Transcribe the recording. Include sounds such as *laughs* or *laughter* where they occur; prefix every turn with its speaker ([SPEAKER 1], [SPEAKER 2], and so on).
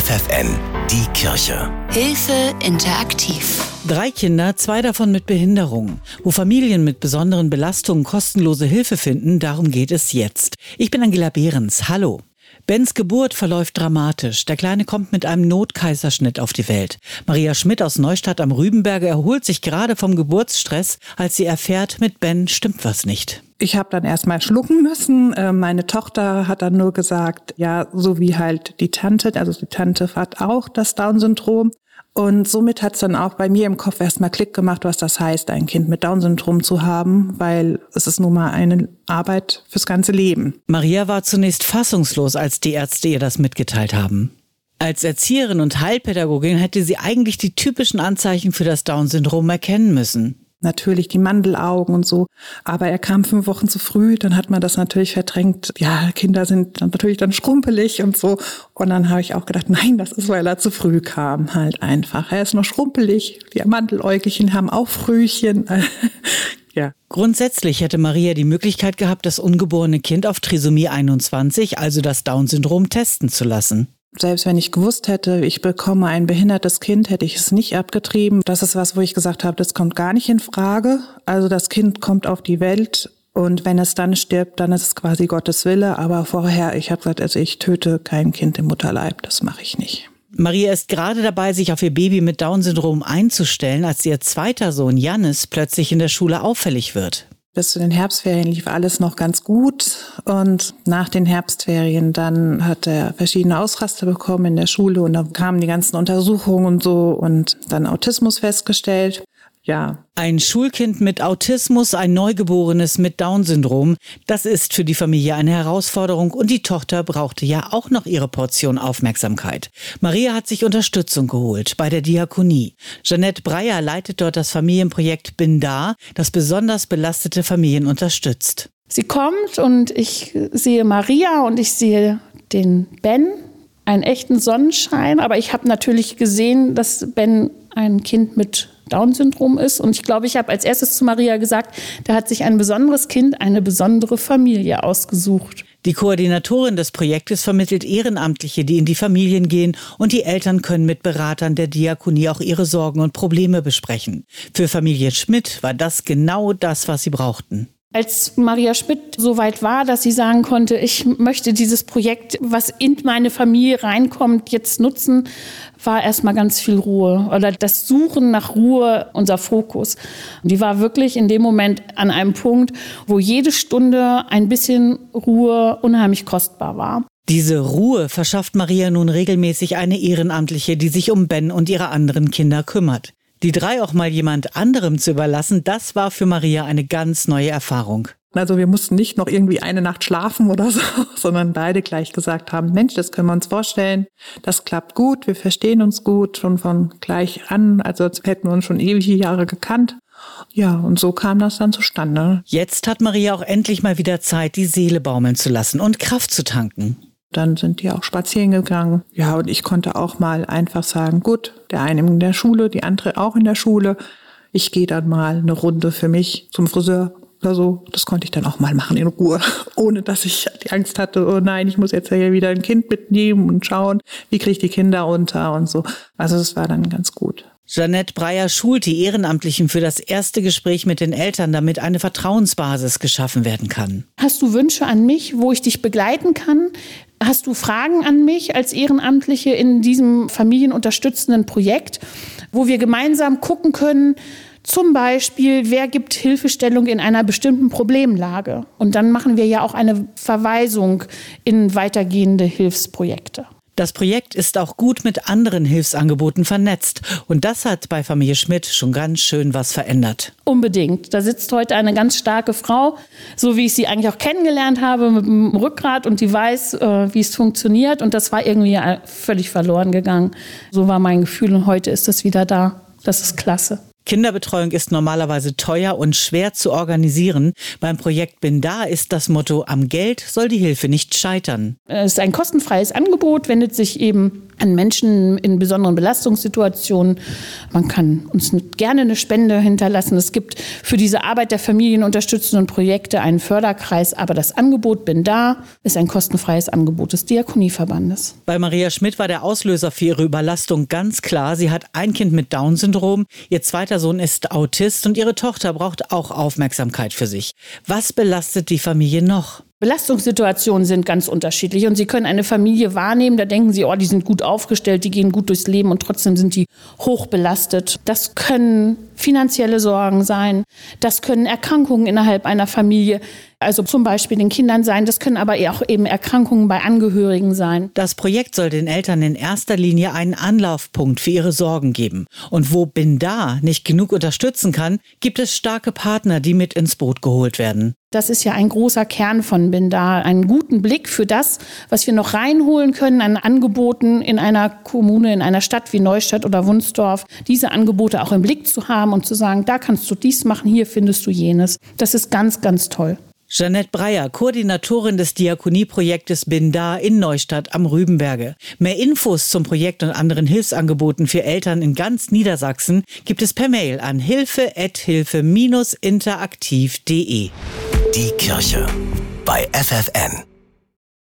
[SPEAKER 1] FFN, die Kirche.
[SPEAKER 2] Hilfe interaktiv.
[SPEAKER 3] Drei Kinder, zwei davon mit Behinderung. Wo Familien mit besonderen Belastungen kostenlose Hilfe finden, darum geht es jetzt. Ich bin Angela Behrens. Hallo. Bens Geburt verläuft dramatisch. Der Kleine kommt mit einem Notkaiserschnitt auf die Welt. Maria Schmidt aus Neustadt am Rübenberge erholt sich gerade vom Geburtsstress, als sie erfährt, mit Ben stimmt was nicht.
[SPEAKER 4] Ich habe dann erstmal schlucken müssen. Äh, meine Tochter hat dann nur gesagt, ja, so wie halt die Tante, also die Tante hat auch das Down-Syndrom. Und somit hat es dann auch bei mir im Kopf erstmal Klick gemacht, was das heißt, ein Kind mit Down-Syndrom zu haben, weil es ist nun mal eine Arbeit fürs ganze Leben.
[SPEAKER 3] Maria war zunächst fassungslos, als die Ärzte ihr das mitgeteilt haben. Als Erzieherin und Heilpädagogin hätte sie eigentlich die typischen Anzeichen für das Down-Syndrom erkennen müssen
[SPEAKER 4] natürlich die Mandelaugen und so. Aber er kam fünf Wochen zu früh, dann hat man das natürlich verdrängt. Ja, Kinder sind dann natürlich dann schrumpelig und so. Und dann habe ich auch gedacht, nein, das ist, weil er zu früh kam, halt einfach. Er ist noch schrumpelig. Die Mandeläugchen haben auch Frühchen. *laughs*
[SPEAKER 3] Ja. Grundsätzlich hätte Maria die Möglichkeit gehabt, das ungeborene Kind auf Trisomie 21, also das Down-Syndrom, testen zu lassen.
[SPEAKER 4] Selbst wenn ich gewusst hätte, ich bekomme ein behindertes Kind, hätte ich es nicht abgetrieben. Das ist was, wo ich gesagt habe, das kommt gar nicht in Frage. Also das Kind kommt auf die Welt und wenn es dann stirbt, dann ist es quasi Gottes Wille. Aber vorher, ich habe gesagt, also ich töte kein Kind im Mutterleib, das mache ich nicht.
[SPEAKER 3] Maria ist gerade dabei, sich auf ihr Baby mit Down-Syndrom einzustellen, als ihr zweiter Sohn Jannis plötzlich in der Schule auffällig wird.
[SPEAKER 4] Bis zu den Herbstferien lief alles noch ganz gut und nach den Herbstferien dann hat er verschiedene Ausraster bekommen in der Schule und dann kamen die ganzen Untersuchungen und so und dann Autismus festgestellt ja.
[SPEAKER 3] Ein Schulkind mit Autismus, ein Neugeborenes mit Down-Syndrom, das ist für die Familie eine Herausforderung und die Tochter brauchte ja auch noch ihre Portion Aufmerksamkeit. Maria hat sich Unterstützung geholt bei der Diakonie. Jeanette Breyer leitet dort das Familienprojekt Bin da, das besonders belastete Familien unterstützt.
[SPEAKER 5] Sie kommt und ich sehe Maria und ich sehe den Ben, einen echten Sonnenschein, aber ich habe natürlich gesehen, dass Ben ein Kind mit Down-Syndrom ist. Und ich glaube, ich habe als erstes zu Maria gesagt, da hat sich ein besonderes Kind, eine besondere Familie ausgesucht.
[SPEAKER 3] Die Koordinatorin des Projektes vermittelt Ehrenamtliche, die in die Familien gehen und die Eltern können mit Beratern der Diakonie auch ihre Sorgen und Probleme besprechen. Für Familie Schmidt war das genau das, was sie brauchten.
[SPEAKER 5] Als Maria Schmidt so weit war, dass sie sagen konnte, ich möchte dieses Projekt, was in meine Familie reinkommt, jetzt nutzen, war erstmal ganz viel Ruhe oder das Suchen nach Ruhe unser Fokus. Die war wirklich in dem Moment an einem Punkt, wo jede Stunde ein bisschen Ruhe unheimlich kostbar war.
[SPEAKER 3] Diese Ruhe verschafft Maria nun regelmäßig eine Ehrenamtliche, die sich um Ben und ihre anderen Kinder kümmert. Die drei auch mal jemand anderem zu überlassen, das war für Maria eine ganz neue Erfahrung.
[SPEAKER 4] Also wir mussten nicht noch irgendwie eine Nacht schlafen oder so, *laughs* sondern beide gleich gesagt haben, Mensch, das können wir uns vorstellen, das klappt gut, wir verstehen uns gut, schon von gleich an, also als hätten wir uns schon ewige Jahre gekannt. Ja, und so kam das dann zustande.
[SPEAKER 3] Jetzt hat Maria auch endlich mal wieder Zeit, die Seele baumeln zu lassen und Kraft zu tanken.
[SPEAKER 4] Dann sind die auch spazieren gegangen. Ja, und ich konnte auch mal einfach sagen, gut, der eine in der Schule, die andere auch in der Schule. Ich gehe dann mal eine Runde für mich zum Friseur oder so. Das konnte ich dann auch mal machen in Ruhe, *laughs* ohne dass ich die Angst hatte, oh nein, ich muss jetzt hier wieder ein Kind mitnehmen und schauen, wie kriege ich die Kinder unter und so. Also das war dann ganz gut.
[SPEAKER 3] Jeanette Breyer schult die Ehrenamtlichen für das erste Gespräch mit den Eltern, damit eine Vertrauensbasis geschaffen werden kann.
[SPEAKER 5] Hast du Wünsche an mich, wo ich dich begleiten kann? Hast du Fragen an mich als Ehrenamtliche in diesem familienunterstützenden Projekt, wo wir gemeinsam gucken können, zum Beispiel, wer gibt Hilfestellung in einer bestimmten Problemlage? Und dann machen wir ja auch eine Verweisung in weitergehende Hilfsprojekte.
[SPEAKER 3] Das Projekt ist auch gut mit anderen Hilfsangeboten vernetzt. Und das hat bei Familie Schmidt schon ganz schön was verändert.
[SPEAKER 5] Unbedingt. Da sitzt heute eine ganz starke Frau, so wie ich sie eigentlich auch kennengelernt habe, mit dem Rückgrat und die weiß, äh, wie es funktioniert. Und das war irgendwie völlig verloren gegangen. So war mein Gefühl und heute ist es wieder da. Das ist klasse.
[SPEAKER 3] Kinderbetreuung ist normalerweise teuer und schwer zu organisieren. Beim Projekt Bin da ist das Motto, am Geld soll die Hilfe nicht scheitern.
[SPEAKER 5] Es ist ein kostenfreies Angebot, wendet sich eben an Menschen in besonderen Belastungssituationen. Man kann uns gerne eine Spende hinterlassen. Es gibt für diese Arbeit der familienunterstützenden Projekte einen Förderkreis, aber das Angebot Bin da ist ein kostenfreies Angebot des Diakonieverbandes.
[SPEAKER 3] Bei Maria Schmidt war der Auslöser für ihre Überlastung ganz klar. Sie hat ein Kind mit Down-Syndrom, ihr zweiter Sohn ist Autist und ihre Tochter braucht auch Aufmerksamkeit für sich. Was belastet die Familie noch?
[SPEAKER 5] Belastungssituationen sind ganz unterschiedlich und Sie können eine Familie wahrnehmen, da denken Sie, oh, die sind gut aufgestellt, die gehen gut durchs Leben und trotzdem sind die hoch belastet. Das können finanzielle Sorgen sein, das können Erkrankungen innerhalb einer Familie, also zum Beispiel den Kindern sein, das können aber auch eben Erkrankungen bei Angehörigen sein.
[SPEAKER 3] Das Projekt soll den Eltern in erster Linie einen Anlaufpunkt für ihre Sorgen geben. Und wo Bin da nicht genug unterstützen kann, gibt es starke Partner, die mit ins Boot geholt werden.
[SPEAKER 5] Das ist ja ein großer Kern von Bin da, einen guten Blick für das, was wir noch reinholen können an Angeboten in einer Kommune, in einer Stadt wie Neustadt oder Wunsdorf, diese Angebote auch im Blick zu haben und zu sagen, da kannst du dies machen, hier findest du jenes. Das ist ganz, ganz toll.
[SPEAKER 3] Jeanette Breyer, Koordinatorin des Diakonieprojektes Bin da in Neustadt am Rübenberge. Mehr Infos zum Projekt und anderen Hilfsangeboten für Eltern in ganz Niedersachsen gibt es per Mail an hilfe-interaktiv.de.
[SPEAKER 1] Die Kirche bei FFN.